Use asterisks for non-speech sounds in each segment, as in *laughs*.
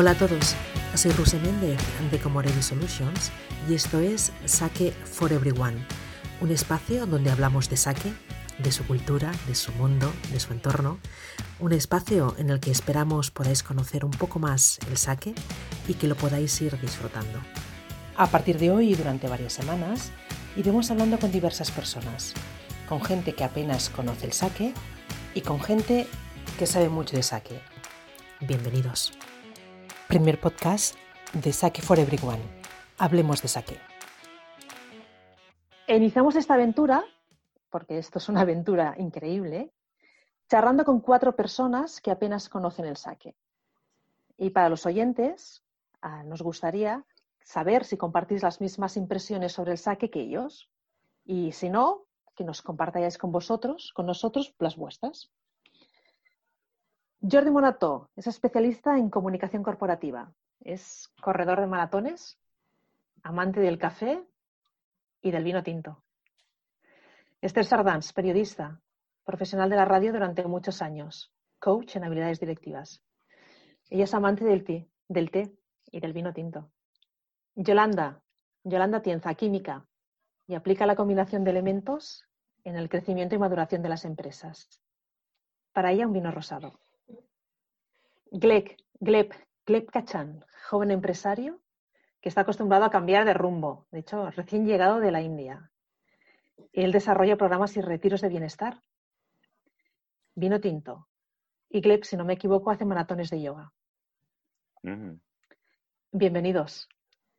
Hola a todos, soy Ruse Méndez de Comorelli Solutions y esto es Sake for Everyone, un espacio donde hablamos de sake, de su cultura, de su mundo, de su entorno, un espacio en el que esperamos podáis conocer un poco más el sake y que lo podáis ir disfrutando. A partir de hoy y durante varias semanas iremos hablando con diversas personas, con gente que apenas conoce el sake y con gente que sabe mucho de sake. Bienvenidos. Primer podcast de Sake for Everyone. Hablemos de sake. Iniciamos esta aventura, porque esto es una aventura increíble, charlando con cuatro personas que apenas conocen el sake. Y para los oyentes, ah, nos gustaría saber si compartís las mismas impresiones sobre el sake que ellos. Y si no, que nos compartáis con vosotros, con nosotros, las vuestras. Jordi Monató es especialista en comunicación corporativa. Es corredor de maratones, amante del café y del vino tinto. Esther Sardans, periodista, profesional de la radio durante muchos años, coach en habilidades directivas. Ella es amante del té, del té y del vino tinto. Yolanda, Yolanda Tienza, química, y aplica la combinación de elementos en el crecimiento y maduración de las empresas. Para ella un vino rosado. Gleb, Gleb, Gleb Kachan, joven empresario que está acostumbrado a cambiar de rumbo, de hecho, recién llegado de la India. Él desarrolla programas y retiros de bienestar. Vino tinto. Y Gleb, si no me equivoco, hace maratones de yoga. Bienvenidos.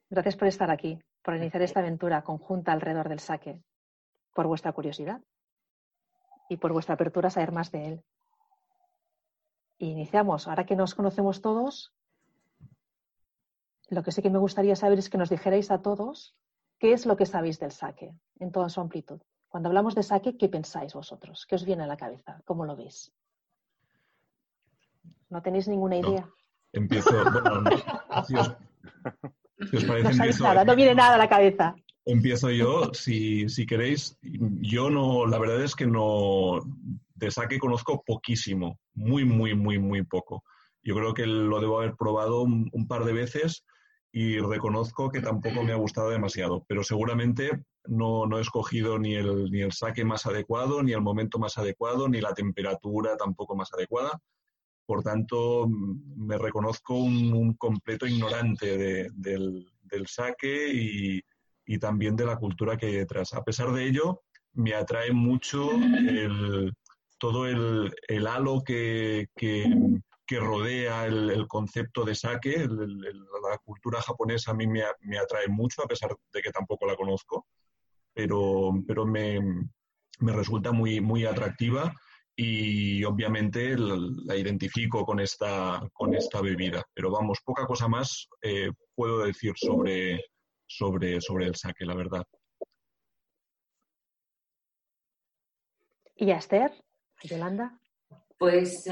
Gracias por estar aquí, por iniciar esta aventura conjunta alrededor del saque, por vuestra curiosidad y por vuestra apertura a saber más de él iniciamos. Ahora que nos conocemos todos, lo que sí que me gustaría saber es que nos dijerais a todos qué es lo que sabéis del saque en toda su amplitud. Cuando hablamos de saque, ¿qué pensáis vosotros? ¿Qué os viene a la cabeza? ¿Cómo lo veis? ¿No tenéis ninguna idea? empiezo, bueno, si os, parece, nada, no viene nada a la cabeza. Empiezo yo, si, si queréis. Yo no, la verdad es que no, de saque conozco poquísimo, muy, muy, muy, muy poco. Yo creo que lo debo haber probado un, par de veces y reconozco que tampoco me ha gustado demasiado, pero seguramente no, no, he escogido ni el, ni el saque más adecuado, ni el momento más adecuado, ni la temperatura tampoco más adecuada. Por tanto, me reconozco un, completo ignorante del, del, saque y, y, también de la cultura que hay detrás. A pesar de ello, me atrae mucho el, todo el, halo que, rodea el, concepto de sake, la cultura japonesa a mí me, atrae mucho, a pesar de que tampoco la conozco, pero, pero me, resulta muy, muy atractiva y obviamente la, identifico con esta, con esta bebida. Pero vamos, poca cosa más eh, puedo decir sobre, sobre, sobre el sake, la verdad. ¿Y Esther? Yolanda. Pues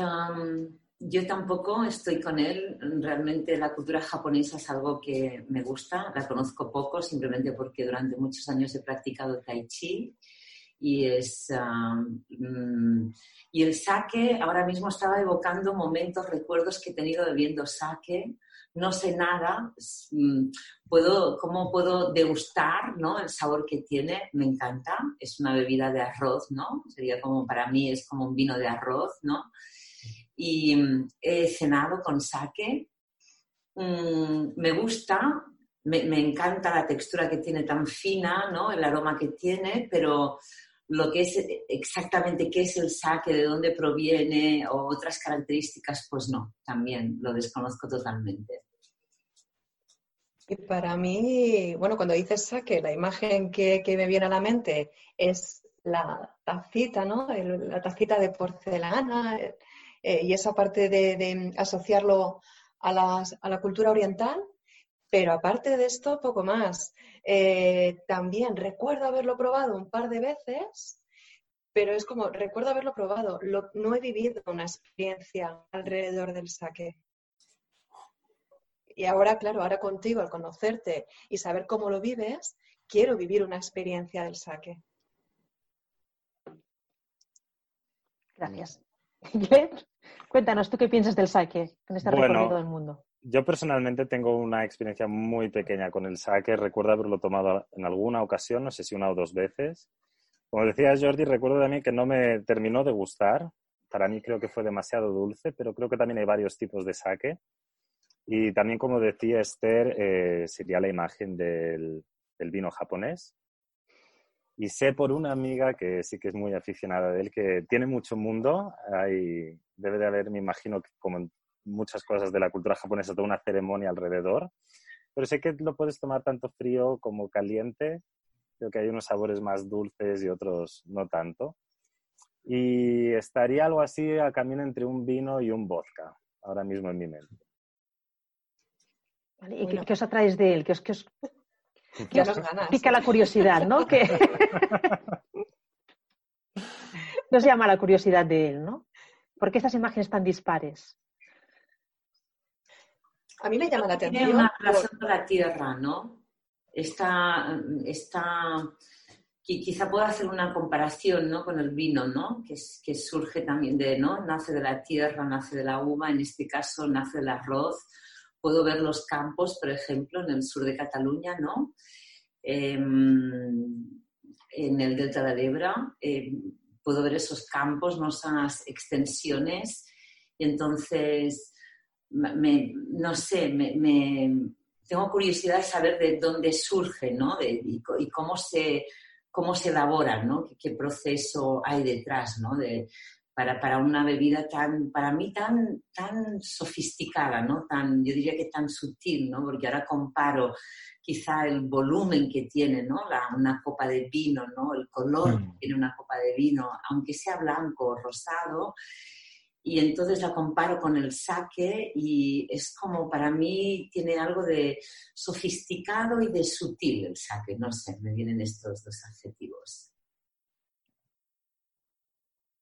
yo tampoco estoy con él. Realmente la cultura japonesa es algo que me gusta. La conozco poco, simplemente porque durante muchos años he practicado tai chi. Y, es, mm, y el sake, ahora mismo estaba evocando momentos, recuerdos que he tenido bebiendo sake no sé nada, mm, puedo, cómo puedo degustar ¿no? el sabor que tiene, me encanta, es una bebida de arroz, ¿no? Sería como, para mí es como un vino de arroz, ¿no? Y mm, he cenado con sake, mm, me gusta, me, me, encanta la textura que tiene tan fina, ¿no? El aroma que tiene, pero lo que es exactamente qué es el sake, de dónde proviene o otras características, pues no, también lo desconozco totalmente. Y para mí, bueno, cuando dices sake, la imagen que, me viene a la mente es la tacita, ¿no? la tacita de porcelana eh, y esa parte de, asociarlo a, la cultura oriental. Pero aparte de esto, poco más. Eh, también recuerdo haberlo probado un par de veces, pero es como, recuerdo haberlo probado, no he vivido una experiencia alrededor del sake. Y ahora, claro, ahora contigo, al conocerte y saber cómo lo vives, quiero vivir una experiencia del saque. Gracias. *laughs* Cuéntanos, ¿tú qué piensas del saque en este recorrido del mundo? Yo personalmente tengo una experiencia muy pequeña con el sake. Recuerdo haberlo tomado en alguna ocasión, no sé si una o dos veces. Como decía Jordi, recuerdo también que no me terminó de gustar. Para mí creo que fue demasiado dulce, pero creo que también hay varios tipos de sake. Y también, como decía Esther, eh, sería la imagen del, del vino japonés. Y sé por una amiga que sí que es muy aficionada de él, que tiene mucho mundo. Hay, debe de haber, me imagino, como en muchas cosas de la cultura japonesa, toda una ceremonia alrededor. Pero sé que lo puedes tomar tanto frío como caliente. Creo que hay unos sabores más dulces y otros no tanto. Y estaría algo así a camino entre un vino y un vodka, ahora mismo en mi mente. ¿Y qué, os atraes de él? ¿Qué os, os, *laughs* pica la curiosidad, no? que *laughs* *laughs* nos llama la curiosidad de él, ¿no? ¿Por qué estas imágenes tan dispares? A mí me llama la atención. Tiene una relación con la tierra, ¿no? Está, quizá pueda hacer una comparación ¿no? con el vino, ¿no? Que, que, surge también de, ¿no? Nace de la tierra, nace de la uva, en este caso nace del arroz. Puedo ver los campos, por ejemplo, en el sur de Cataluña, ¿no? Em, en el delta del Ebra. Em, puedo ver esos campos, ¿no? esas extensiones. Y entonces no sé, me, tengo curiosidad de saber de dónde surge, ¿no? y, cómo se, cómo se elabora, ¿no? ¿Qué, proceso hay detrás, ¿no? De, para, para, una bebida tan, para mí tan, tan sofisticada, ¿no? Tan, yo diría que tan sutil, ¿no? Porque ahora comparo quizá el volumen que tiene, ¿no? La, una copa de vino, ¿no? El color que mm. tiene una copa de vino, aunque sea blanco o rosado, y entonces la comparo con el saque y es como para mí tiene algo de sofisticado y de sutil el saque, no sé, me vienen estos dos adjetivos.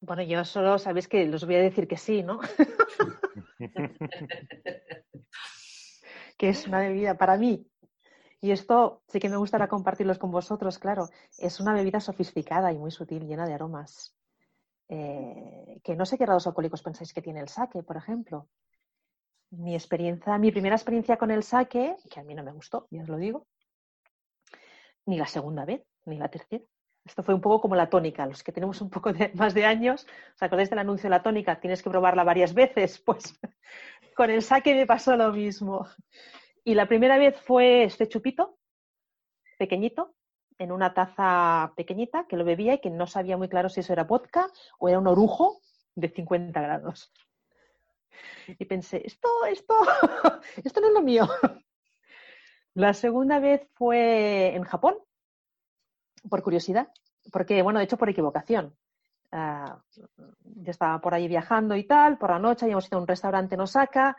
Bueno, yo solo sabéis que los voy a decir que sí, ¿no? *laughs* que es una bebida para mí. Y esto sí que me gustaría compartirlos con vosotros, claro. Es una bebida sofisticada y muy sutil, llena de aromas. Eh, que no sé qué grados alcohólicos pensáis que tiene el saque, por ejemplo. Mi experiencia, mi primera experiencia con el saque, que a mí no me gustó, ya os lo digo, ni la segunda vez, ni la tercera. Esto fue un poco como la tónica. Los que tenemos un poco *laughs* más de años, ¿os acordáis del anuncio de la tónica? Tienes que probarla varias veces. *laughs* Pues con el saque me pasó lo mismo. Y la primera vez fue este chupito, pequeñito, en una taza pequeñita que lo bebía y que no sabía muy claro si eso era vodka o era un orujo de 50 grados. Y pensé, esto, esto, *laughs* esto no es lo mío. *laughs* La segunda vez fue en Japón, por curiosidad, porque, bueno, de hecho por equivocación. Uh, yo estaba por ahí viajando y tal, por la noche habíamos ido a un restaurante en Osaka,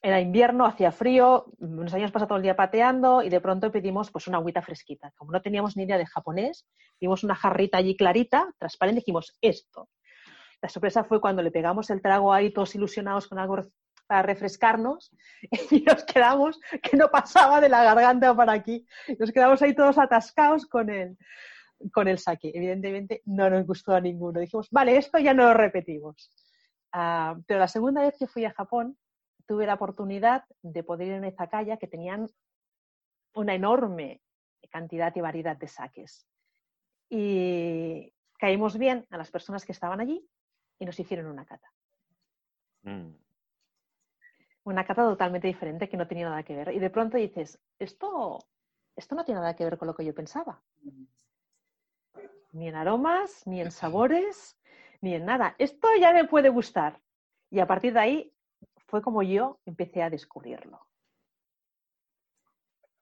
era invierno, hacía frío, nos habíamos pasado todo el día pateando y de pronto pedimos pues una agüita fresquita. Como no teníamos ni idea de japonés, vimos una jarrita allí clarita, transparente, y dijimos esto. La sorpresa fue cuando le pegamos el trago ahí todos ilusionados con algo para refrescarnos *laughs* y nos quedamos que no pasaba de la garganta para aquí. Nos quedamos ahí todos atascados con el, con el sake. Evidentemente no nos gustó a ninguno. Dijimos, vale, esto ya no lo repetimos. Ah, pero la segunda vez que fui a Japón, tuve la oportunidad de poder ir en Izakaya que tenían una enorme cantidad y variedad de saques. Y caímos bien a las personas que estaban allí y nos hicieron una cata. Mm. Una cata totalmente diferente que no tenía nada que ver. Y de pronto dices, esto, esto no tiene nada que ver con lo que yo pensaba. Ni en aromas, ni en sabores, ni en nada. Esto ya me puede gustar. Y a partir de ahí fue como yo empecé a descubrirlo.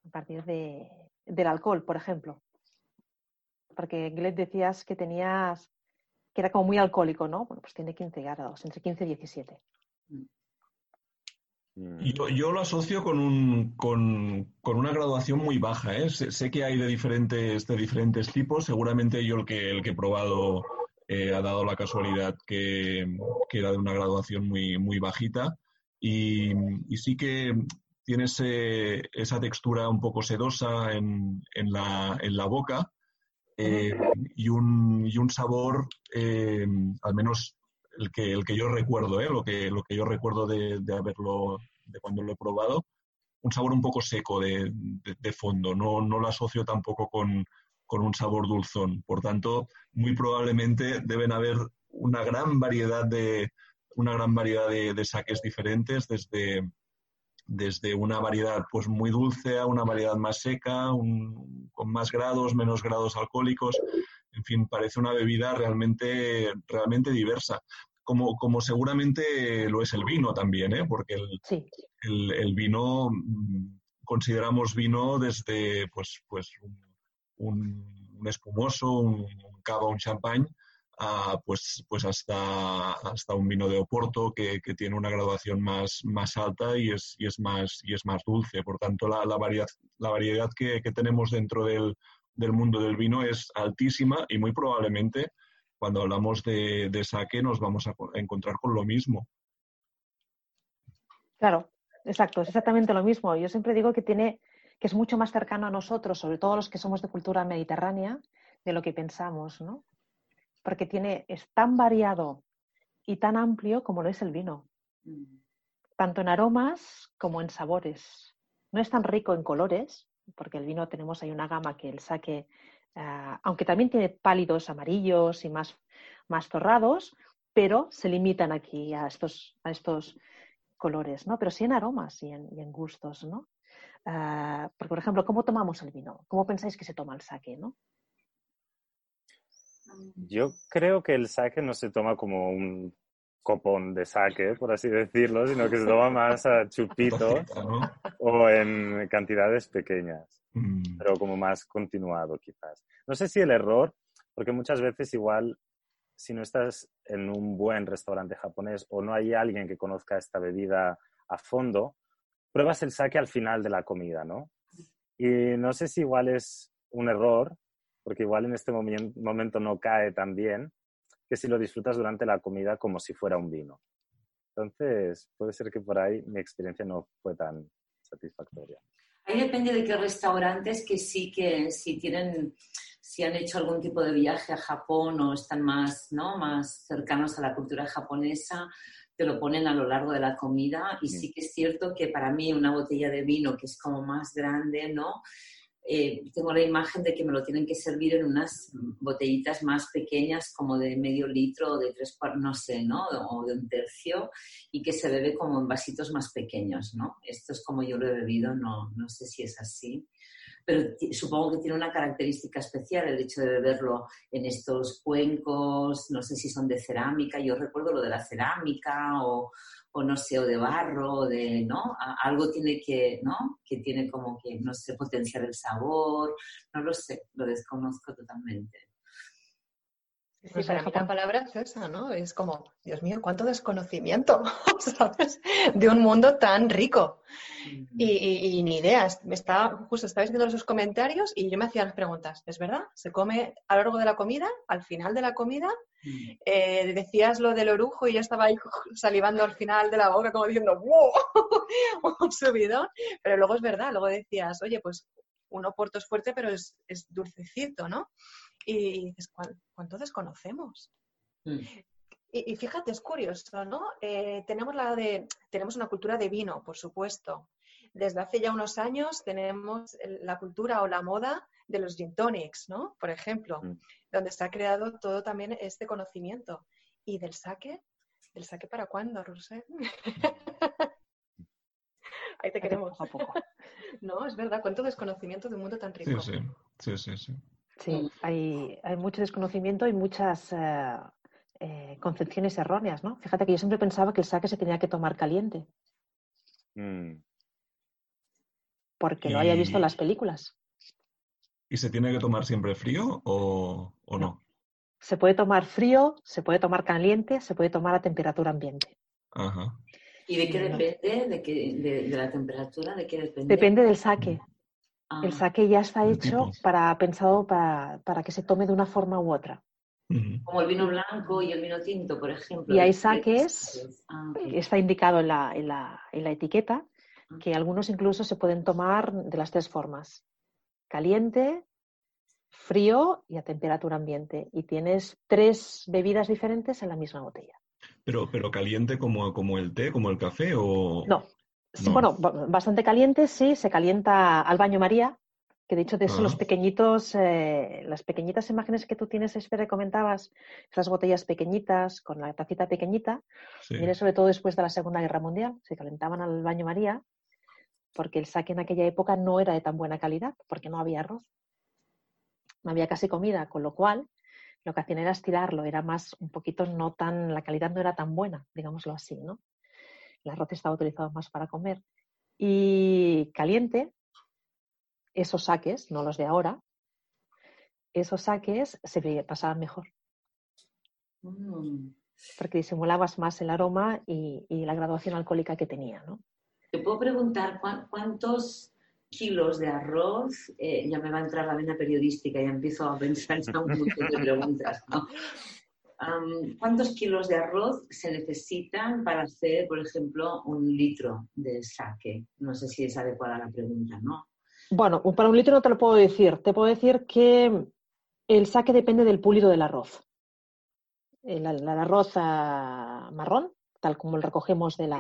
A partir de, del alcohol, por ejemplo. Porque Glet decías que tenías, que era como muy alcohólico, ¿no? Bueno, pues tiene 15 grados, entre 15 y 17. Yo, yo, lo asocio con, un, con, con, una graduación muy baja. ¿eh? Sé, que hay de diferentes, de diferentes tipos. Seguramente yo el que, el que he probado eh, ha dado la casualidad que, que, era de una graduación muy, muy bajita. Y, sí que tiene esa textura un poco sedosa en, en, la, en la, boca eh, y, un, y, un, sabor, eh, al menos el que, el que yo recuerdo, eh, lo, que, lo que yo recuerdo de, de, haberlo, de cuando lo he probado, un sabor un poco seco de, fondo. No, no, lo asocio tampoco con, un sabor dulzón. Por tanto, muy probablemente deben haber una gran variedad de, una gran variedad de, saques diferentes, desde, desde una variedad pues muy dulce a una variedad más seca, con más grados, menos grados alcohólicos. En fin, parece una bebida realmente, realmente diversa como, como seguramente lo es el vino también, ¿eh? porque el, el, vino mm, consideramos vino desde pues, pues un, espumoso, un, cava, un champán, pues, pues hasta, hasta un vino de Oporto que, que, tiene una graduación más, más alta y es, y es, más, y es más dulce. Por tanto, la, la variedad, la variedad que, que tenemos dentro del, del mundo del vino es altísima y muy probablemente cuando hablamos de, de saque nos vamos a encontrar con lo mismo. Claro, exacto, es exactamente lo mismo. Yo siempre digo que tiene que es mucho más cercano a nosotros, sobre todo los que somos de cultura mediterránea, de lo que pensamos, ¿no? Porque tiene, es tan variado y tan amplio como lo es el vino, tanto en aromas como en sabores. No es tan rico en colores, porque el vino tenemos ahí una gama que el saque Ah, aunque también tiene pálidos amarillos y más, más torrados, pero se limitan aquí a estos, a estos colores, ¿no? Pero sí en aromas y en, gustos, ¿no? Ah, porque, por ejemplo, ¿cómo tomamos el vino? ¿Cómo pensáis que se toma el sake, no? Yo creo que el sake no se toma como un copón de sake, por así decirlo, sino que se toma más a chupito *laughs* o en cantidades pequeñas. Mm. pero como más continuado quizás. No sé si el error, porque muchas veces igual si no estás en un buen restaurante japonés o no hay alguien que conozca esta bebida a fondo, pruebas el sake al final de la comida, ¿no? Y no sé si igual es un error, porque igual en este momento no cae tan bien, que si lo disfrutas durante la comida como si fuera un vino. Entonces, puede ser que por ahí mi experiencia no fue tan satisfactoria. Ahí depende de qué restaurantes que sí que si tienen, si han hecho algún tipo de viaje a Japón o están más, ¿no? más cercanos a la cultura japonesa, te lo ponen a lo largo de la comida y sí que es cierto que para mí una botella de vino que es como más grande, ¿no? Eh, tengo la imagen de que me lo tienen que servir en unas botellitas más pequeñas, como de medio litro o de tres cuartos, no sé, ¿no? O de un tercio, y que se bebe como en vasitos más pequeños, ¿no? Esto es como yo lo he bebido, no, no sé si es así. Pero supongo que tiene una característica especial el hecho de beberlo en estos cuencos, no sé si son de cerámica, yo recuerdo lo de la cerámica o, o no sé, o de barro, o de, ¿no? Algo tiene que, ¿no? Que tiene como que, no sé, potenciar el sabor, no lo sé, lo desconozco totalmente. Sí, para mí la palabra es esa, ¿no? Es como, Dios mío, cuánto desconocimiento, *laughs* ¿sabes? De un mundo tan rico. y, ni idea, me estaba, justo estabais viendo sus comentarios y yo me hacía las preguntas, ¿es verdad? ¿Se come a lo largo de la comida, al final de la comida? Eh, decías lo del orujo y yo estaba ahí *laughs* salivando al final de la boca como diciendo ¡wow! *laughs* un subidón, pero luego es verdad, luego decías, oye, pues un oporto es fuerte pero es, es dulcecito, ¿no? Y dices, ¿cuánto desconocemos? Mm. Y, fíjate, es curioso, ¿no? Eh, tenemos, la de, tenemos una cultura de vino, por supuesto. Desde hace ya unos años tenemos la cultura o la moda de los gin tonics, ¿no? Por ejemplo, mm. donde se ha creado todo también este conocimiento. ¿Y del saque? ¿Del saque para cuándo, Rosé? *laughs* Ahí te queremos. a poco. *laughs* no, es verdad, cuánto desconocimiento de un mundo tan rico. Sí, sí, sí, sí. Sí, hay, hay mucho desconocimiento y muchas eh, eh, concepciones erróneas, ¿no? Fíjate que yo siempre pensaba que el saque se tenía que tomar caliente. Mm. Porque lo haya visto en las películas. ¿Y se tiene que tomar siempre frío o, no? Se puede tomar frío, se puede tomar caliente, se puede tomar a temperatura ambiente. Ajá. ¿Y de qué depende? ¿De, de, la temperatura? ¿De qué depende? Depende del saque. Ah. El saque ya está hecho para, pensado para, para, que se tome de una forma u otra. Como el vino blanco y el vino tinto, por ejemplo. Y hay saques, ah, está indicado en la, en la, en la etiqueta, ah. que algunos incluso se pueden tomar de las tres formas caliente, frío y a temperatura ambiente. Y tienes tres bebidas diferentes en la misma botella. Pero, pero caliente como, como el té, como el café o... No, bueno, bastante caliente, sí, se calienta al baño María, que de hecho de eso los pequeñitos, eh, las pequeñitas imágenes que tú tienes, Espera, comentabas, esas botellas pequeñitas con la tacita pequeñita, viene sobre todo después de la Segunda Guerra Mundial, se calentaban al baño María, porque el saque en aquella época no era de tan buena calidad, porque no había arroz, no había casi comida, con lo cual lo que hacían era estirarlo, era más un poquito no tan, la calidad no era tan buena, digámoslo así, ¿no? El arroz estaba utilizado más para comer. Y caliente, esos saques, no los de ahora, esos saques se pasaban mejor. Mm. Porque disimulabas más el aroma y, la graduación alcohólica que tenía, ¿no? Te puedo preguntar cuántos kilos de arroz, eh, ya me va a entrar la vena periodística y empiezo a pensar en un montón de preguntas, ¿no? *laughs* ¿Cuántos kilos de arroz se necesitan para hacer, por ejemplo, un litro de saque? No sé si es adecuada la pregunta, ¿no? Bueno, para un litro no te lo puedo decir. Te puedo decir que el saque depende del pulido del arroz. El, arroz ah, marrón, tal como lo recogemos del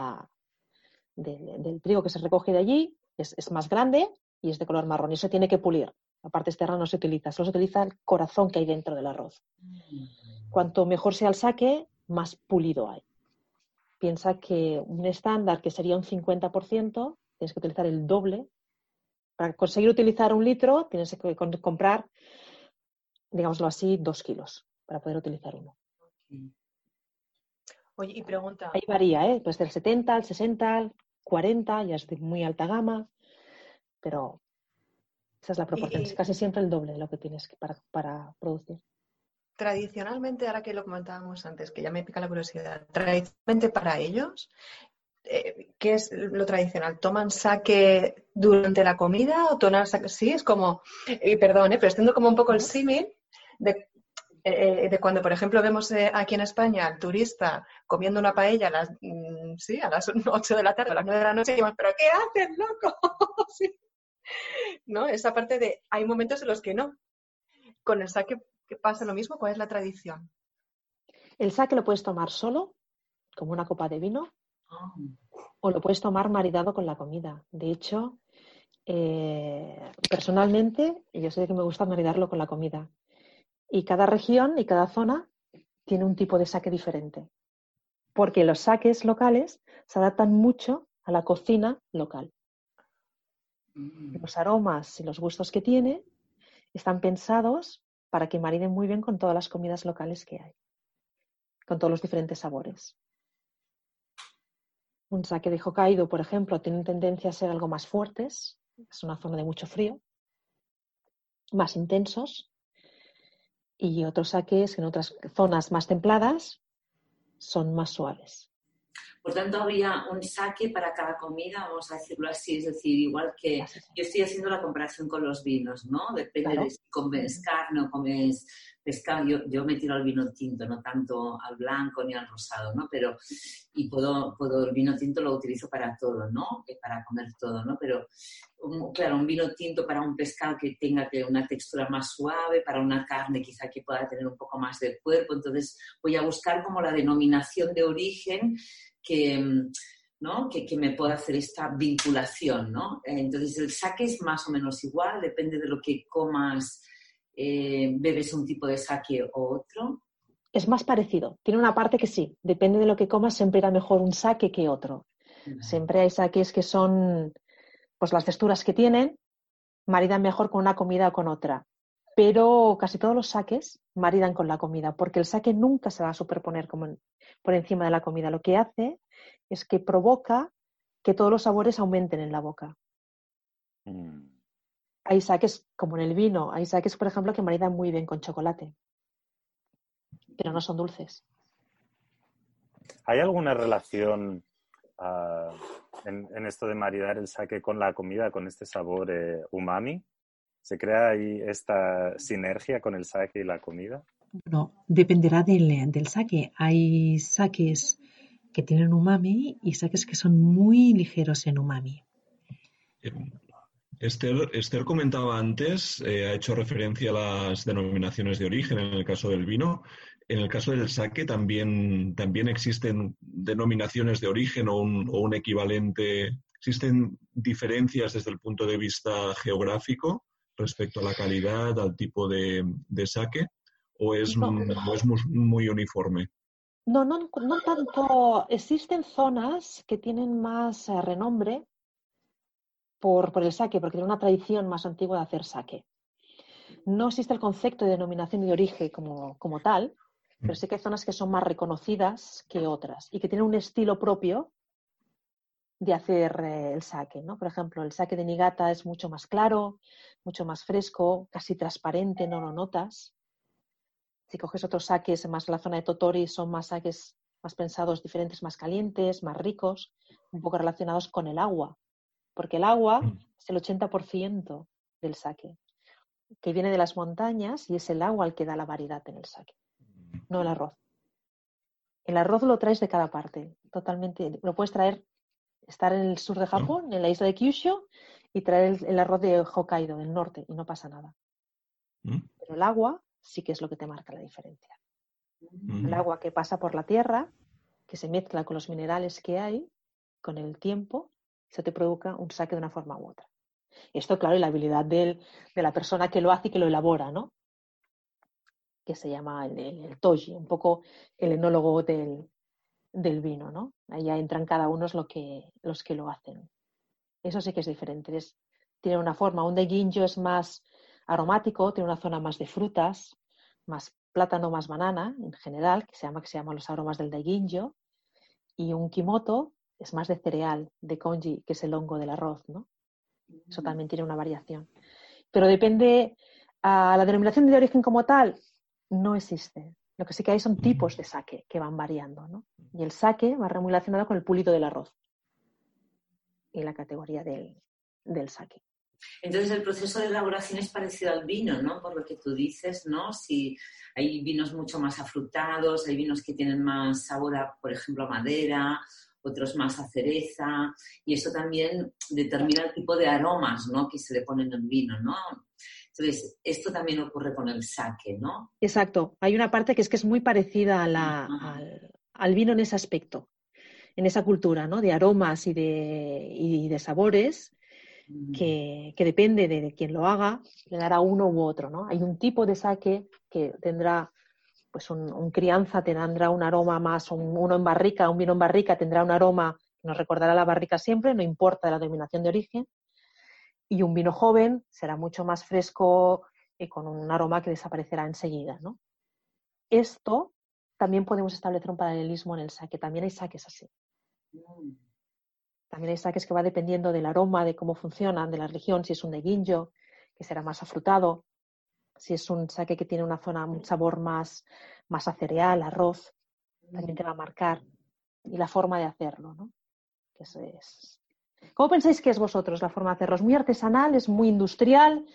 trigo que se recoge de allí, es, más grande y es de color marrón. Y se tiene que pulir. La parte externa no se utiliza, solo se utiliza el corazón que hay dentro del arroz. Cuanto mejor sea el saque, más pulido hay. Piensa que un estándar que sería un 50%, tienes que utilizar el doble para conseguir utilizar un litro tienes que comprar, digámoslo así, dos kilos para poder utilizar uno. Oye, y pregunta. Ahí varía, ¿eh? Pues del 70 al 60, al 40, ya es de muy alta gama, pero esa es la proporción. Es casi siempre el doble de lo que tienes para, para producir. Tradicionalmente, ahora que lo comentábamos antes, que ya me pica la curiosidad, tradicionalmente para ellos, eh, ¿qué es lo tradicional? ¿Toman saque durante la comida o toman saque? Sí, es como, y perdón, eh, pero estoy como un poco el símil de, eh, de, cuando, por ejemplo, vemos aquí en España al turista comiendo una paella a las, mm, sí, a las *laughs* 8 de la tarde, a las 9 de la noche, y decimos, ¿pero qué haces, loco? *laughs* ¿No? Esa parte de, hay momentos en los que no. Con el saque pasa lo mismo, ¿cuál es la tradición? El saque lo puedes tomar solo, como una copa de vino, o lo puedes tomar maridado con la comida. De hecho, eh, personalmente, yo sé que me gusta maridarlo con la comida. Y cada región y cada zona tiene un tipo de saque diferente. Porque los saques locales se adaptan mucho a la cocina local. Mm. Los aromas y los gustos que tiene están pensados para que mariden muy bien con todas las comidas locales que hay, con todos los diferentes sabores. Un saque de Hokkaido, por ejemplo, tiene tendencia a ser algo más fuertes, es una zona de mucho frío, más intensos, y otros saques en otras zonas más templadas son más suaves. Por tanto, habría un saque para cada comida, vamos a decirlo así, es decir, igual que yo estoy haciendo la comparación con los vinos, ¿no? Depende de si comes carne o comes pescado. Yo, me tiro al vino tinto, no tanto al blanco ni al rosado, ¿no? Pero, y puedo, puedo el vino tinto lo utilizo para todo, ¿no? Para comer todo, ¿no? Pero, claro, un vino tinto para un pescado que tenga una textura más suave, para una carne quizá que pueda tener un poco más de cuerpo. Entonces, voy a buscar como la denominación de origen que, ¿no? que, que me pueda hacer esta vinculación. ¿no? Entonces, el saque es más o menos igual, depende de lo que comas, eh, bebes un tipo de saque o otro. Es más parecido. Tiene una parte que sí, depende de lo que comas, siempre irá mejor un saque que otro. Siempre hay saques que son, pues las texturas que tienen, maridan mejor con una comida o con otra. Pero casi todos los saques maridan con la comida, porque el saque nunca se va a superponer como por encima de la comida. Lo que hace es que provoca que todos los sabores aumenten en la boca. Mm. Hay saques, como en el vino, hay saques, por ejemplo, que maridan muy bien con chocolate, pero no son dulces. ¿Hay alguna relación ah, en, esto de maridar el saque con la comida, con este sabor eh, umami? ¿Se crea ahí esta sinergia con el saque y la comida? No, dependerá del, del saque. Hay saques que tienen umami y saques que son muy ligeros en umami. Esther, comentaba antes, eh, ha hecho referencia a las denominaciones de origen en el caso del vino. En el caso del saque también, también existen denominaciones de origen o un, o un equivalente ¿Existen diferencias desde el punto de vista geográfico respecto a la calidad, al tipo de, de saque? ¿O es, es muy, uniforme? No, no, no tanto. Existen zonas que tienen más eh, renombre por, por, el saque, porque tienen una tradición más antigua de hacer saque. No existe el concepto de denominación de origen como, como tal, pero sí que hay zonas que son más reconocidas que otras y que tienen un estilo propio de hacer eh, el saque. ¿no? Por ejemplo, el saque de Nigata es mucho más claro, mucho más fresco, casi transparente, no lo notas. Si coges otros saques más la zona de Totori, son más saques más pensados, diferentes, más calientes, más ricos, un poco relacionados con el agua, porque el agua mm. es el 80% del saque, que viene de las montañas y es el agua el que da la variedad en el saque, no el arroz. El arroz lo traes de cada parte, totalmente. Lo puedes traer, estar en el sur de Japón, en la isla de Kyushu, y traer el, arroz de Hokkaido, del norte, y no pasa nada. Mm. Pero el agua sí que es lo que te marca la diferencia. El agua que pasa por la tierra, que se mezcla con los minerales que hay, con el tiempo, se te provoca un saque de una forma u otra. Esto, claro, y la habilidad de la persona que lo hace y que lo elabora, ¿no? Que se llama el, toji, un poco el enólogo del, vino, ¿no? Ahí entran cada uno lo que, los que lo hacen. Eso sí que es diferente. tiene una forma. Un de es más aromático, tiene una zona más de frutas, más plátano, más banana en general, que se llama, que se llama los aromas del daiginjo, y un kimoto es más de cereal, de konji, que es el hongo del arroz, ¿no? Eso mm. también tiene una variación. Pero depende, a la denominación de origen como tal, no existe. Lo que sí que hay son tipos de saque que van variando, ¿no? Y el saque va muy relacionado con el pulido del arroz y la categoría del, del saque. Entonces el proceso de elaboración es parecido al vino, ¿no? Por lo que tú dices, ¿no? Si hay vinos mucho más afrutados, hay vinos que tienen más sabor a, por ejemplo, a madera, otros más a cereza, y eso también determina el tipo de aromas, ¿no? Que se le ponen al vino, ¿no? Entonces, esto también ocurre con el sake, ¿no? Exacto. Hay una parte que es que es muy parecida al, al, vino en ese aspecto, en esa cultura, ¿no? De aromas y de, y de sabores que, depende de, quien lo haga, le dará uno u otro, ¿no? Hay un tipo de saque que tendrá pues un, crianza tendrá un aroma más, un, uno en barrica, un vino en barrica tendrá un aroma que nos recordará la barrica siempre, no importa la denominación de origen, y un vino joven será mucho más fresco y con un aroma que desaparecerá enseguida, ¿no? Esto también podemos establecer un paralelismo en el saque, también hay saques así. También hay saques que va dependiendo del aroma, de cómo funcionan, de la región, si es un de guinjo, que será más afrutado, si es un saque que tiene una zona, un sabor más, más a cereal, arroz, también te va a marcar. Y la forma de hacerlo, ¿no? es... ¿Cómo pensáis que es vosotros la forma de hacerlo? ¿Es muy artesanal? ¿Es muy industrial?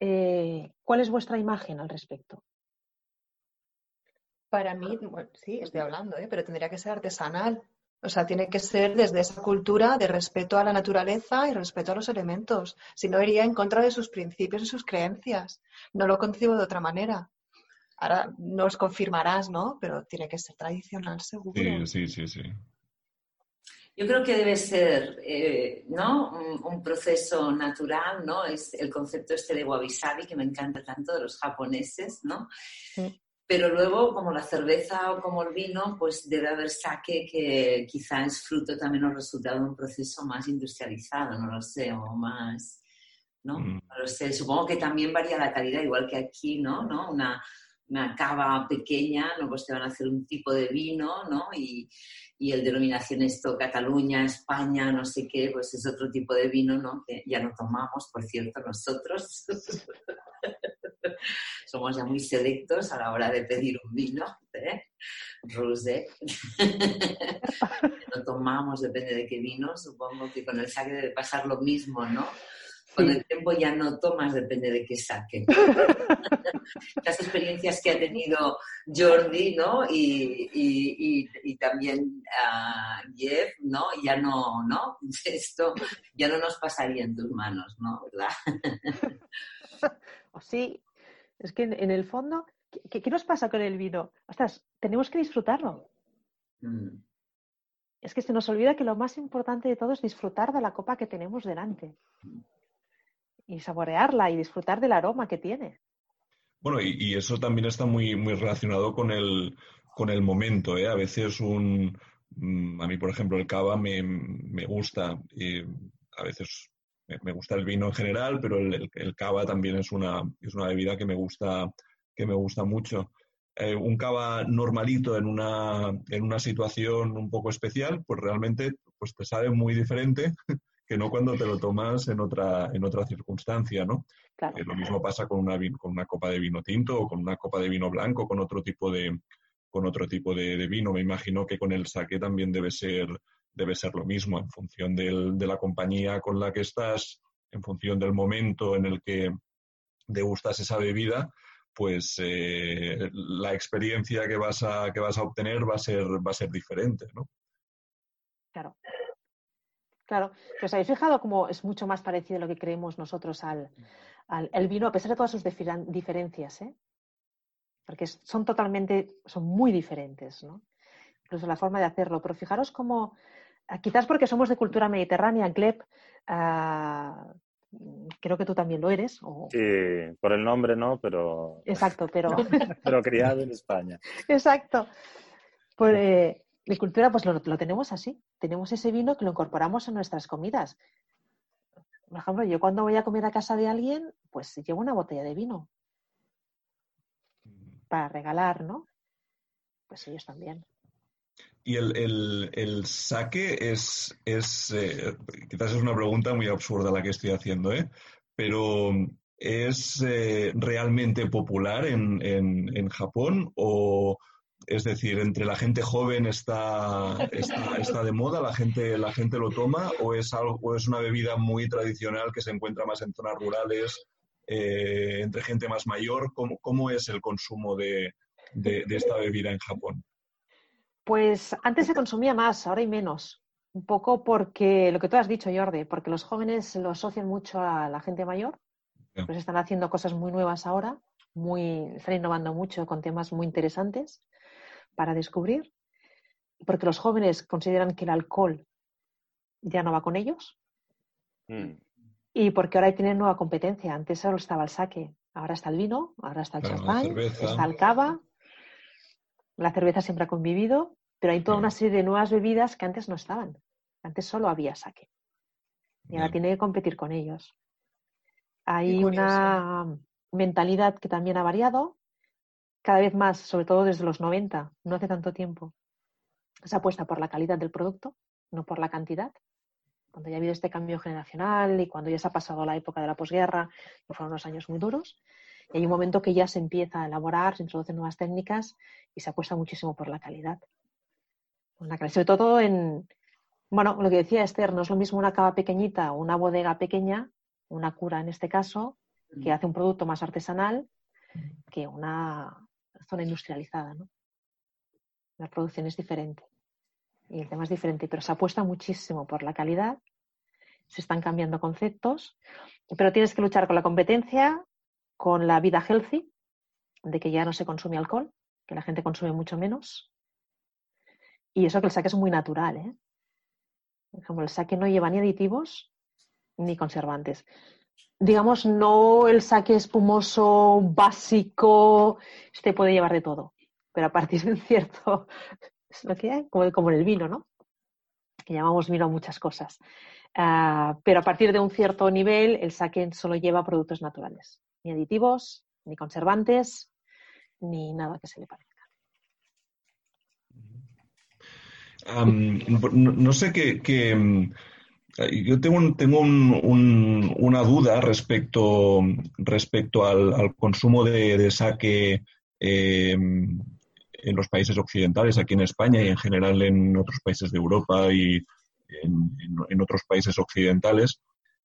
Eh, ¿Cuál es vuestra imagen al respecto? Para mí, sí, estoy hablando, ¿eh? pero tendría que ser artesanal. O sea, tiene que ser desde esa cultura de respeto a la naturaleza y respeto a los elementos. Si no, iría en contra de sus principios y sus creencias. No lo concibo de otra manera. Ahora nos confirmarás, ¿no? Pero tiene que ser tradicional, seguro. Sí, sí, sí, sí. Yo creo que debe ser, eh, ¿no? Un, proceso natural, ¿no? Es el concepto este de wabi-sabi que me encanta tanto de los japoneses, ¿no? Sí. Pero luego, como la cerveza o como el vino, pues debe haber saque que quizá es fruto también o resultado de un proceso más industrializado, no lo sé, o más, ¿no? Mm. No lo sé. Supongo que también varía la calidad, igual que aquí, ¿no? ¿No? Una, una cava pequeña, ¿no? Pues te van a hacer un tipo de vino, ¿no? Y, y el denominación esto, Cataluña, España, no sé qué, pues es otro tipo de vino, ¿no? Que ya no tomamos, por cierto, nosotros. *laughs* Somos ya muy selectos a la hora de pedir un vino, ¿eh? Rosé. *laughs* no tomamos, depende de qué vino. Supongo que con el saque debe pasar lo mismo, ¿no? Con el tiempo ya no tomas, depende de qué saque. *laughs* Las experiencias que ha tenido Jordi, ¿no? Y, también uh, Jeff, ¿no? Ya no, ¿no? *laughs* Esto ya no nos pasaría en tus manos, ¿no? ¿Verdad? *laughs* sí, es que en, el fondo, ¿qué, nos pasa con el vino? Ostras, tenemos que disfrutarlo. Mm. es que se nos olvida que lo más importante de todo es disfrutar de la copa que tenemos delante y saborearla y disfrutar del aroma que tiene. Bueno, y, eso también está muy, muy relacionado con el, con el momento. ¿eh? A veces un, mm, a mí, por ejemplo, el cava me, me gusta. Y a veces me gusta el vino en general, pero el, el, cava también es una, es una bebida que me gusta, que me gusta mucho. Eh, un cava normalito en una, en una situación un poco especial, pues realmente pues te sabe muy diferente que no cuando te lo tomas en otra, en otra circunstancia, ¿no? Eh, lo mismo pasa con una, con una copa de vino tinto o con una copa de vino blanco, con otro tipo de, con otro tipo de, vino. Me imagino que con el saque también debe ser, debe ser lo mismo, en función de la compañía con la que estás, en función del momento en el que degustas esa bebida, pues eh, la experiencia que vas, a, que vas a obtener va a ser, va a ser diferente, ¿no? Claro. Claro, ¿os habéis fijado cómo es mucho más parecido a lo que creemos nosotros al, el vino, a pesar de todas sus diferencias, ¿eh? Porque son totalmente, son muy diferentes, ¿no? Incluso la forma de hacerlo. Pero fijaros cómo, ah, quizás porque somos de cultura mediterránea, Gleb, ah, creo que tú también lo eres. Sí, por el nombre no, pero... Exacto, *laughs* pero... pero criado en España. *laughs* Exacto. Pues, *laughs* eh, la cultura pues lo, tenemos así. Tenemos ese vino que lo incorporamos en nuestras comidas. Por ejemplo, yo cuando voy a comer a casa de alguien, pues llevo una botella de vino para regalar, ¿no? Pues ellos también. Y el, el, el saque es, es eh, quizás es una pregunta muy absurda la que estoy haciendo, ¿eh? pero ¿es eh, realmente popular en, en, Japón o, es decir, entre la gente joven está, está, de moda, la gente, la gente lo toma, o es algo, o es una bebida muy tradicional que se encuentra más en zonas rurales, eh, entre gente más mayor. ¿Cómo, ¿Cómo, es el consumo de, de, esta bebida en Japón? Pues antes se consumía más, ahora hay menos. Un poco porque lo que tú has dicho, Jordi, porque los jóvenes lo asocian mucho a la gente mayor, pues están haciendo cosas muy nuevas ahora, muy, están innovando mucho con temas muy interesantes para descubrir, porque los jóvenes consideran que el alcohol ya no va con ellos mm. y porque ahora tienen nueva competencia. Antes solo estaba el saque, ahora está el vino, ahora está el champán, está el cava, la cerveza siempre ha convivido, pero hay toda una serie de nuevas bebidas que antes no estaban. Antes solo había saque. Y ahora tiene que competir con ellos. Hay una mentalidad que también ha variado, cada vez más, sobre todo desde los 90, no hace tanto tiempo. Se apuesta por la calidad del producto, no por la cantidad. Cuando ya ha habido este cambio generacional y cuando ya se ha pasado la época de la posguerra, que fueron unos años muy duros, y hay un momento que ya se empieza a elaborar, se introducen nuevas técnicas y se apuesta muchísimo por la calidad. Sobre todo en, bueno, lo que decía Esther, no es lo mismo una cava pequeñita o una bodega pequeña, una cura en este caso, que hace un producto más artesanal que una zona industrializada. ¿no? La producción es diferente y el tema es diferente, pero se apuesta muchísimo por la calidad, se están cambiando conceptos, pero tienes que luchar con la competencia, con la vida healthy, de que ya no se consume alcohol, que la gente consume mucho menos. Y eso que el saque es muy natural, ¿eh? Como el saque no lleva ni aditivos ni conservantes. Digamos, no el saque espumoso básico, este puede llevar de todo, pero a partir de un cierto, *laughs* como, como en el vino, ¿no? Que llamamos vino a muchas cosas. Ah, pero a partir de un cierto nivel, el saque solo lleva productos naturales ni aditivos, ni conservantes, ni nada que se le parezca. no, sé qué, yo tengo, tengo una duda respecto, respecto al, consumo de, de saque em, en los países occidentales, aquí en España y en general en otros países de Europa y en otros países occidentales.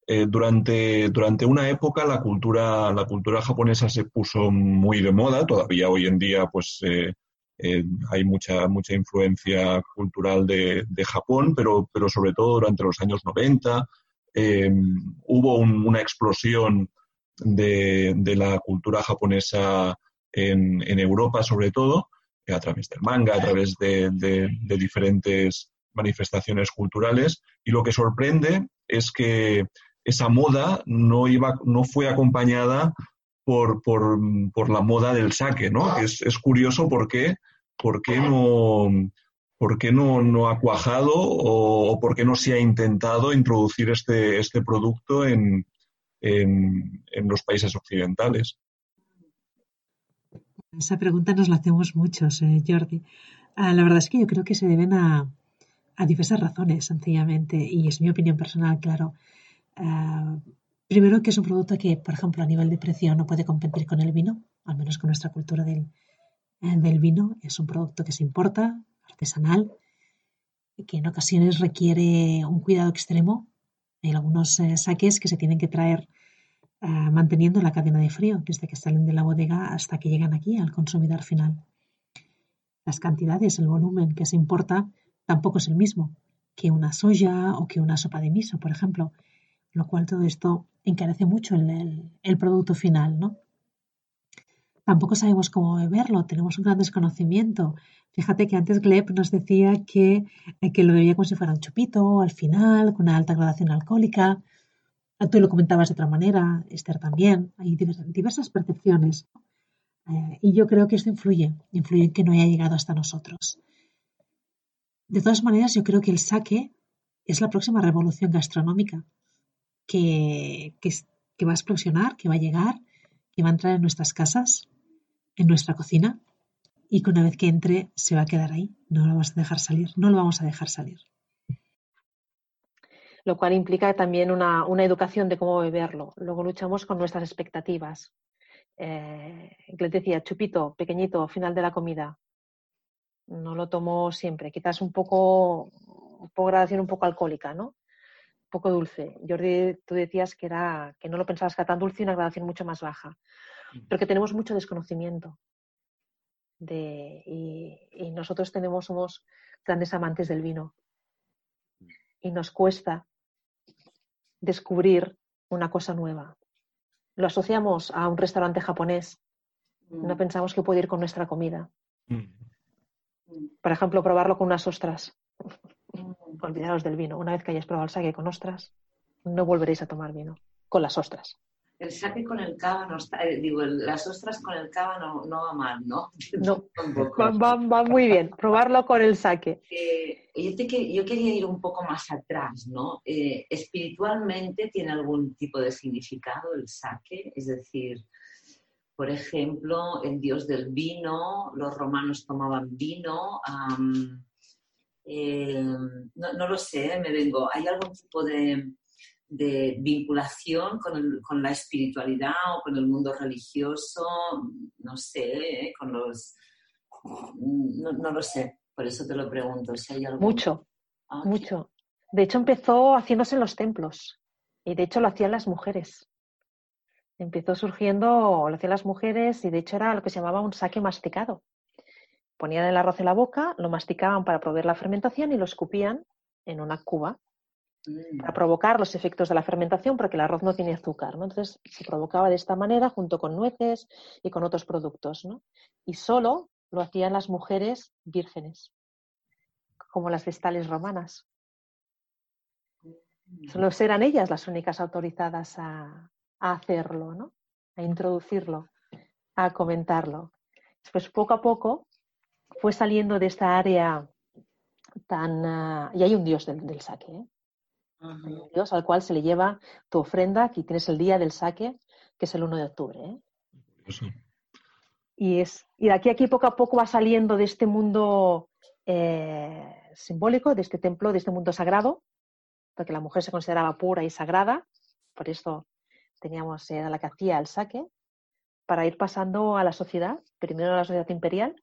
Eh, durante, durante una época la cultura, la cultura japonesa se puso muy de moda, todavía hoy en día pues eh, eh, hay mucha, mucha influencia cultural de, Japón, pero, pero sobre todo durante los años 90 hubo una explosión de, la cultura japonesa en, Europa sobre todo, a través del manga, a través de, diferentes manifestaciones culturales y lo que sorprende es que esa moda no, iba, no fue acompañada por, por, la moda del saque, ¿no? Es, es curioso por qué, por qué no, por qué no, no ha cuajado o, por qué no se ha intentado introducir este, este producto en, en, los países occidentales. Esa pregunta nos la hacemos muchos, eh, Jordi. Ah, la verdad es que yo creo que se deben a, a diversas razones, sencillamente, y es mi opinión personal, claro. Ah, primero, que es un producto que, por ejemplo, a nivel de precio no puede competir con el vino, al menos con nuestra cultura del, del vino. Es un producto que se importa, artesanal, que en ocasiones requiere un cuidado extremo. Hay algunos eh, saques que se tienen que traer ah, manteniendo la cadena de frío, desde que salen de la bodega hasta que llegan aquí al consumidor final. Las cantidades, el volumen que se importa tampoco es el mismo que una soya o que una sopa de miso, por ejemplo, lo cual todo esto encarece mucho el, producto final, ¿no? Tampoco sabemos cómo beberlo, tenemos un gran desconocimiento. Fíjate que antes Gleb nos decía que, eh, que lo bebía como si fuera un chupito al final, con una alta gradación alcohólica. Tú lo comentabas de otra manera, Esther también. Hay diversas percepciones. Eh, y yo creo que esto influye, influye en que no haya llegado hasta nosotros. De todas maneras, yo creo que el saque es la próxima revolución gastronómica que, que, va a explosionar, que va a llegar, que va a entrar en nuestras casas, en nuestra cocina y que una vez que entre se va a quedar ahí. No lo vamos a dejar salir, no lo vamos a dejar salir. Lo cual implica también una, una educación de cómo beberlo. Luego luchamos con nuestras expectativas eh, les decía, chupito, pequeñito, final de la comida. No lo tomo siempre, quizás un poco, un poco gradación un poco alcohólica, ¿no? Un poco dulce. Jordi, tú decías que, era, que no lo pensabas que era tan dulce y una gradación mucho más baja. Porque tenemos mucho desconocimiento. De, y, nosotros tenemos, somos grandes amantes del vino. Y nos cuesta descubrir una cosa nueva lo asociamos a un restaurante japonés. No mm. pensamos que puede ir con nuestra comida. Mm. Por ejemplo, probarlo con unas ostras. Mm. Olvidaros del vino. Una vez que hayáis probado el sake con ostras, no volveréis a tomar vino con las ostras. El sake con el cava no está, eh, digo, las ostras con el cava no, no va mal, ¿no? *laughs* No, va, va, muy bien, probarlo con el sake. Eh, yo, yo, quería ir un poco más atrás, ¿no? Eh, espiritualmente tiene algún tipo de significado el sake, es decir, por ejemplo, el dios del vino, los romanos tomaban vino. no, no, lo sé, me vengo. ¿Hay algún tipo de, de vinculación con, la espiritualidad o con el mundo religioso, no sé, ¿eh? con los... No, lo sé, por eso te lo pregunto. Si hay Mucho, ah, mucho. De hecho, empezó haciéndose en los templos y de hecho lo hacían las mujeres. Empezó surgiendo, lo hacían las mujeres y de hecho era lo que se llamaba un saque masticado. Ponían el arroz en la boca, lo masticaban para proveer la fermentación y lo escupían en una cuba para provocar los efectos de la fermentación porque el arroz no tiene azúcar. ¿no? Entonces se provocaba de esta manera junto con nueces y con otros productos. ¿no? Y solo lo hacían las mujeres vírgenes, como las vestales romanas. Solo eran ellas las únicas autorizadas a, hacerlo, ¿no? a introducirlo, a comentarlo. Después, poco a poco, fue saliendo de esta área tan... Ah, y hay un dios del, del saque, ¿eh? Dios al cual se le lleva tu ofrenda. Aquí tienes el día del saque, que es el 1 de octubre. ¿eh? Y, es, y de aquí a aquí poco a poco va saliendo de este mundo eh, simbólico, de este templo, de este mundo sagrado, porque la mujer se consideraba pura y sagrada, por eso teníamos, era la que hacía el saque, para ir pasando a la sociedad, primero a la sociedad imperial,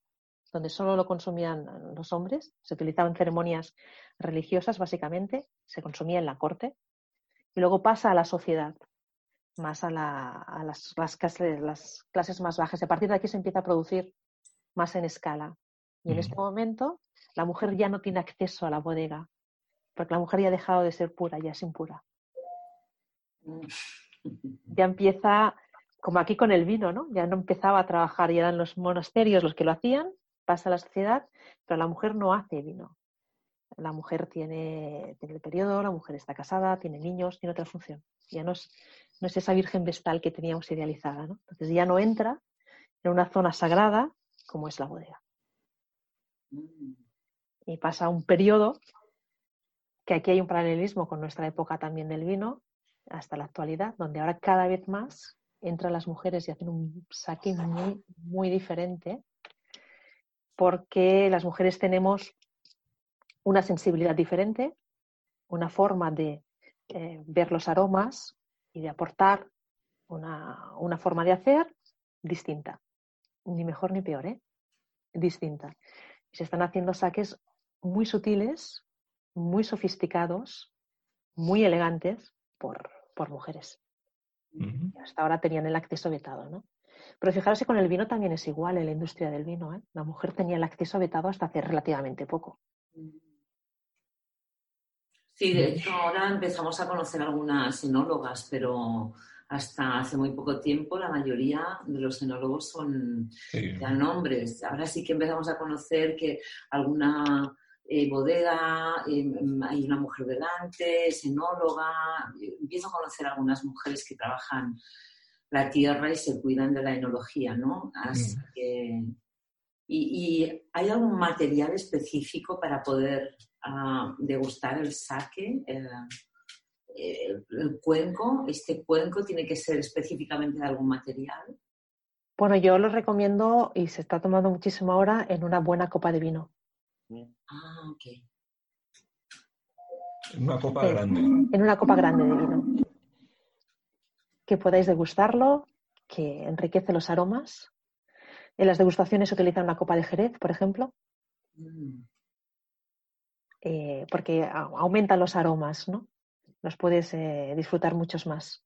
donde solo lo consumían los hombres, se utilizaba en ceremonias religiosas básicamente, se consumía en la corte, y luego pasa a la sociedad, más a, las, clases, las, clases, más bajas. a partir de aquí se empieza a producir más en escala. Y en este momento la mujer ya no tiene acceso a la bodega, porque la mujer ya ha dejado de ser pura, ya es impura. Ya empieza, como aquí con el vino, ¿no? Ya no empezaba a trabajar, ya eran los monasterios los que lo hacían, pasa a la sociedad, pero la mujer no hace vino. la mujer tiene, tiene el periodo, la mujer está casada, tiene niños, tiene otra función. Ya no es, no es esa virgen vestal que teníamos idealizada. ¿no? Entonces ya no entra en una zona sagrada como es la bodega. Y pasa un periodo, que aquí hay un paralelismo con nuestra época también del vino, hasta la actualidad, donde ahora cada vez más entran las mujeres y hacen un saque muy, muy diferente, porque las mujeres tenemos una sensibilidad diferente, una forma de eh, ver los aromas y de aportar una, una, forma de hacer distinta. Ni mejor ni peor, ¿eh? Distinta. Se están haciendo saques muy sutiles, muy sofisticados, muy elegantes por, por mujeres. Uh -huh. Hasta ahora tenían el acceso vetado, ¿no? Pero fijaros que con el vino también es igual en la industria del vino. ¿eh? La mujer tenía el acceso vetado hasta hace relativamente poco. Sí, de hecho ahora empezamos a conocer algunas enólogas, pero hasta hace muy poco tiempo la mayoría de los enólogos son sí. hombres. Ahora sí que empezamos a conocer que alguna eh, bodega, eh, hay una mujer delante, es enóloga. Empiezo a conocer a algunas mujeres que trabajan la tierra y se cuidan de la enología, ¿no? Así mm. que, y, y, hay algún material específico para poder uh, degustar el sake? El, el, el, cuenco, ¿este cuenco tiene que ser específicamente de algún material? Bueno, yo lo recomiendo y se está tomando muchísimo ahora en una buena copa de vino. Ah, ok. En una copa sí, grande. En una copa grande de vino que podáis degustarlo, que enriquece los aromas. En las degustaciones se utiliza una copa de jerez, por ejemplo, mm. eh, porque aumenta los aromas, ¿no? Los puedes eh, disfrutar muchos más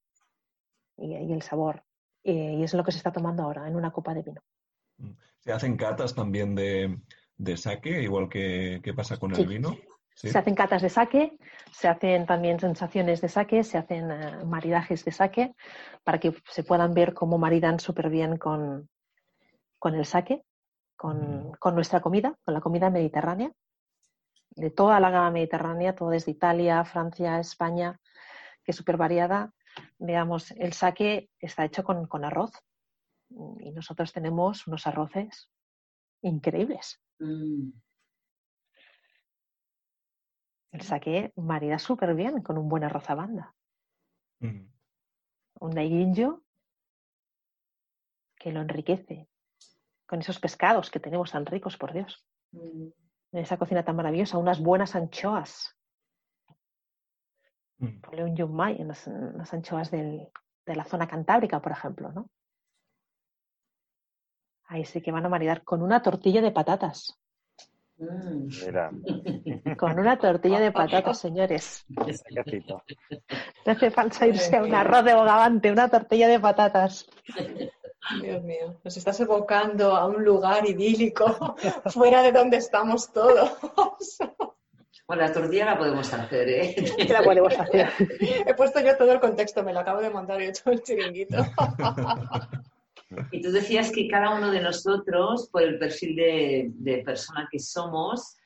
y, y el sabor. Eh, y es lo que se está tomando ahora en una copa de vino. Mm. ¿Se hacen catas también de, de sake, igual que, que pasa con sí. el vino? ¿Sí? Se hacen catas de sake, se hacen también sensaciones de sake, se hacen uh, maridajes de sake para que se puedan ver cómo maridan súper bien con, con, el sake, con, mm. con, nuestra comida, con la comida mediterránea. De toda la gama mediterránea, todo desde Italia, Francia, España, que es súper variada. Veamos, el sake está hecho con, con arroz y nosotros tenemos unos arroces increíbles. Mm. El saque marida súper bien con un buen arroz a banda. Mm. Un daiguinjo que lo enriquece con esos pescados que tenemos tan ricos, por Dios. Mm. En esa cocina tan maravillosa, unas buenas anchoas. Mm. Ponle un yumai en las, en las anchoas del, de la zona cantábrica, por ejemplo, ¿no? Ahí sí que van a maridar con una tortilla de patatas. Mira. *laughs* Con una tortilla de patatas, señores. No hace falta irse a un arroz de bogavante, una tortilla de patatas. Dios mío, nos estás evocando a un lugar idílico *laughs* fuera de donde estamos todos. Bueno, la tortilla la podemos hacer, ¿eh? La podemos hacer. He puesto yo todo el contexto, me lo acabo de montar y he hecho el chiringuito. *laughs* Y tú decías que cada uno de nosotros, por el perfil de, de persona que somos,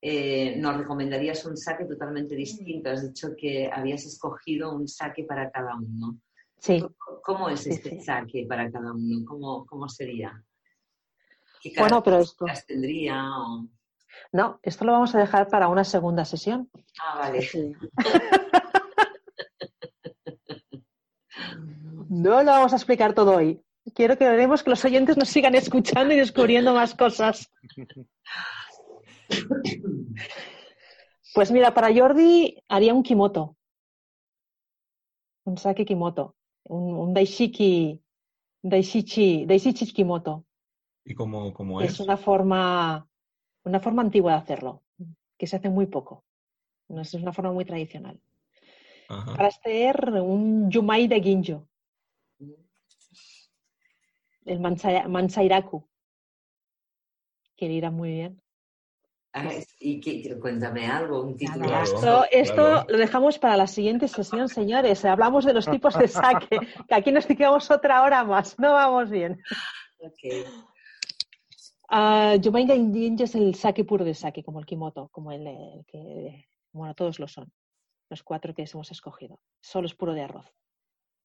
eh, nos recomendarías un saque totalmente distinto. Has dicho que habías escogido un saque para cada uno. Sí. ¿Cómo es sí, este sí. saque para cada uno? ¿Cómo, cómo sería? ¿Qué bueno, pero esto... tendría? O... No, esto lo vamos a dejar para una segunda sesión. Ah, vale. Sí. *laughs* no lo vamos a explicar todo hoy quiero que veremos que los oyentes nos sigan escuchando y descubriendo más cosas. Pues mira, para Jordi haría un kimoto. Un sake kimoto. Un, un daishiki, daishichi, daishichi kimoto. ¿Y cómo, cómo es? Es una forma, una forma antigua de hacerlo, que se hace muy poco. No es una forma muy tradicional. Ajá. Para hacer un yumai de ginjo el Mansairaku, que le irá muy bien. Ah, y que, cuéntame algo, un título. Claro, esto, esto claro. lo dejamos para la siguiente sesión, señores. Hablamos de los tipos de saque, que aquí nos quedamos otra hora más. No vamos bien. Okay. Uh, Yomainga Injinja es el sake puro de sake, como el Kimoto, como el, el, que, bueno, todos lo son, los cuatro que hemos escogido. Solo es puro de arroz.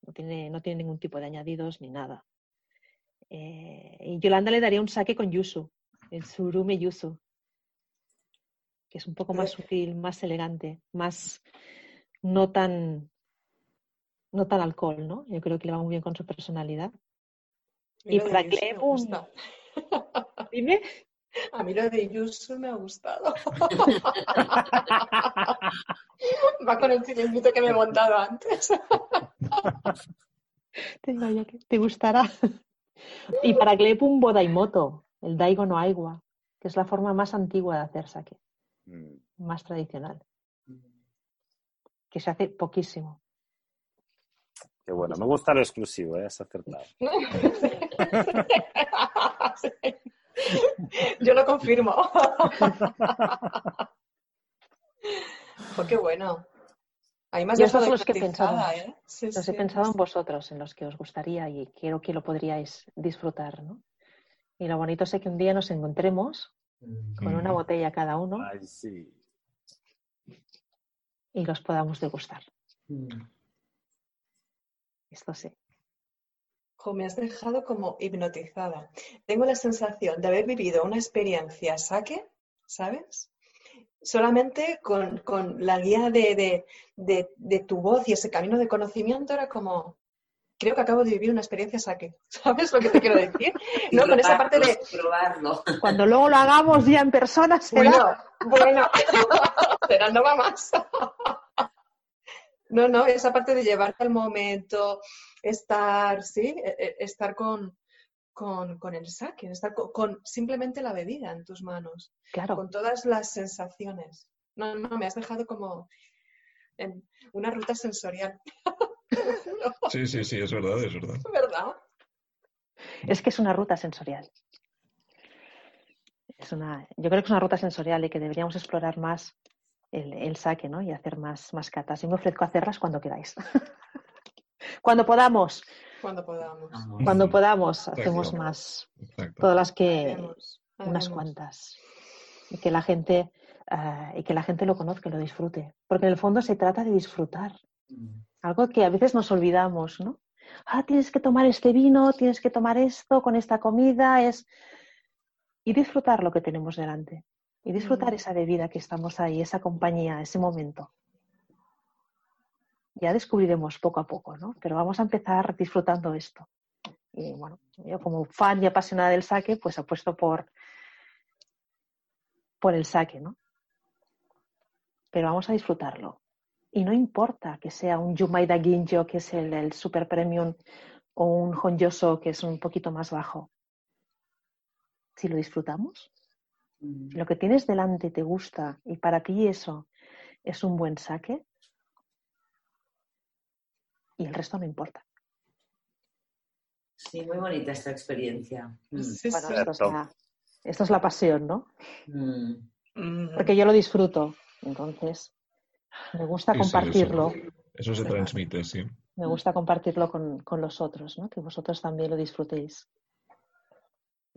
No tiene, no tiene ningún tipo de añadidos ni nada. Eh, y Yolanda le daría un sake con yuzu, el surume yuzu, que es un poco más sutil, más elegante, más no tan no tan alcohol, ¿no? Yo creo que le va muy bien con su personalidad. Y para Clem, un... *laughs* Dime. A mí lo de Yusu me ha gustado. *laughs* Va con el chiringuito que me he montado antes. te gustará. Y para Gleb un Bodaimoto, el Daigo no Aigua, que es la forma más antigua de hacer sake, mm. más tradicional, que se hace poquísimo. Qué bueno, me gusta lo exclusivo, ¿eh? has acertado. *laughs* Yo lo confirmo. oh, *laughs* qué bueno. Hay más de los que he pensado. ¿eh? los he pensado en vosotros, en los que os gustaría y creo que lo podríais disfrutar, ¿no? Y lo bonito es que un día nos encontremos con una botella cada uno y los podamos degustar. Mm. Esto sí. me has dejado como hipnotizada. Tengo la sensación de haber vivido una experiencia saque, ¿sabes? Solamente con, la guía de, tu voz y ese camino de conocimiento era como, creo que acabo de vivir una experiencia saque. *laughs* ¿Sabes lo que te quiero decir? *laughs* No, con esa parte de probarlo. *laughs* Cuando luego lo hagamos ya en persona, será... Bueno, bueno, será no va más. No, no, esa parte de llevarte al momento, estar, sí, e, e, estar con, con, el saque, estar con, simplemente la bebida en tus manos, claro. con todas las sensaciones. No, no, me has dejado como en una ruta sensorial. *laughs* Sí, sí, sí, es verdad, es verdad. ¿Verdad? Es que es una ruta sensorial. Es una, yo creo que es una ruta sensorial y que deberíamos explorar más el, saque, ¿no? Y hacer más, más catas. Y me ofrezco a hacerlas cuando queráis. *laughs* cuando podamos. Cuando podamos. Cuando podamos, hacemos más. Todas las que. Unas cuantas. Y que la gente. Eh, y que la gente lo conozca, lo disfrute. Porque en el fondo se trata de disfrutar. Mm. Algo que a veces nos olvidamos, ¿no? Ah, tienes que tomar este vino, tienes que tomar esto con esta comida, es. Y disfrutar lo que tenemos delante y disfrutar esa bebida que estamos ahí, esa compañía, ese momento. Ya descubriremos poco a poco, ¿no? Pero vamos a empezar disfrutando esto. Y bueno, yo como fan y apasionada del saque, pues apuesto por, por el saque, ¿no? Pero vamos a disfrutarlo. Y no importa que sea un Yumaida Ginjo, que es el, el super premium, o un Honjoso, que es un poquito más bajo. Si lo disfrutamos, Mm. lo que tienes delante te gusta y para ti eso es un buen saque, y el resto no importa. Sí, muy bonita esta experiencia. Mm. esto, es la, pasión, ¿no? Mm. Porque yo lo disfruto, entonces me gusta compartirlo. eso, se transmite, sí. Me gusta compartirlo con, los otros, ¿no? Que vosotros también lo disfrutéis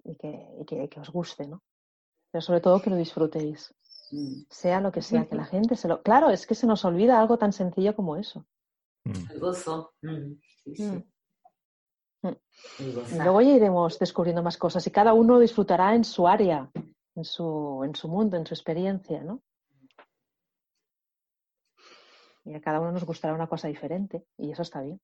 y que os guste, ¿no? pero sobre todo que lo disfrutéis. Mm. Sea lo que sea, que la gente se lo... Claro, es que se nos olvida algo tan sencillo como eso. Mm. El gozo. Mm. Luego ya iremos descubriendo más cosas y cada uno disfrutará en su área, en su, en su mundo, en su experiencia, ¿no? Y a cada uno nos gustará una cosa diferente y eso está bien.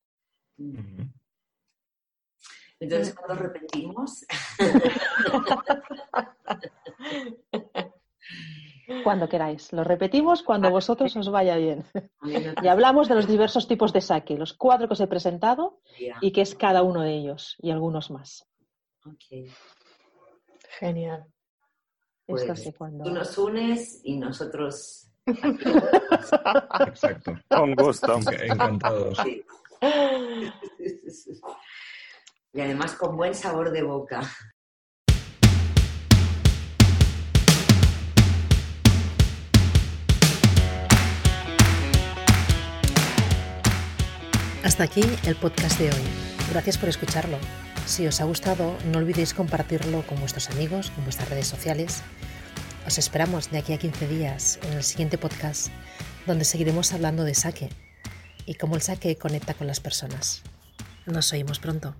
Entonces, cuando repetimos. *laughs* *laughs* Cuando queráis. Lo repetimos cuando vosotros os vaya bien. *laughs* Y hablamos de los diversos tipos de saque, los cuatro que os he presentado y que es cada uno de ellos y algunos más. Genial. Pues, Tú nos unes y nosotros. *laughs* Exacto. Con gusto. Encantados. *laughs* Y además con buen sabor de boca. Hasta aquí el podcast de hoy. Gracias por escucharlo. Si os ha gustado, no olvidéis compartirlo con vuestros amigos, con vuestras redes sociales. Os esperamos de aquí a 15 días en el siguiente podcast, donde seguiremos hablando de saque y cómo el saque conecta con las personas. Nos oímos pronto.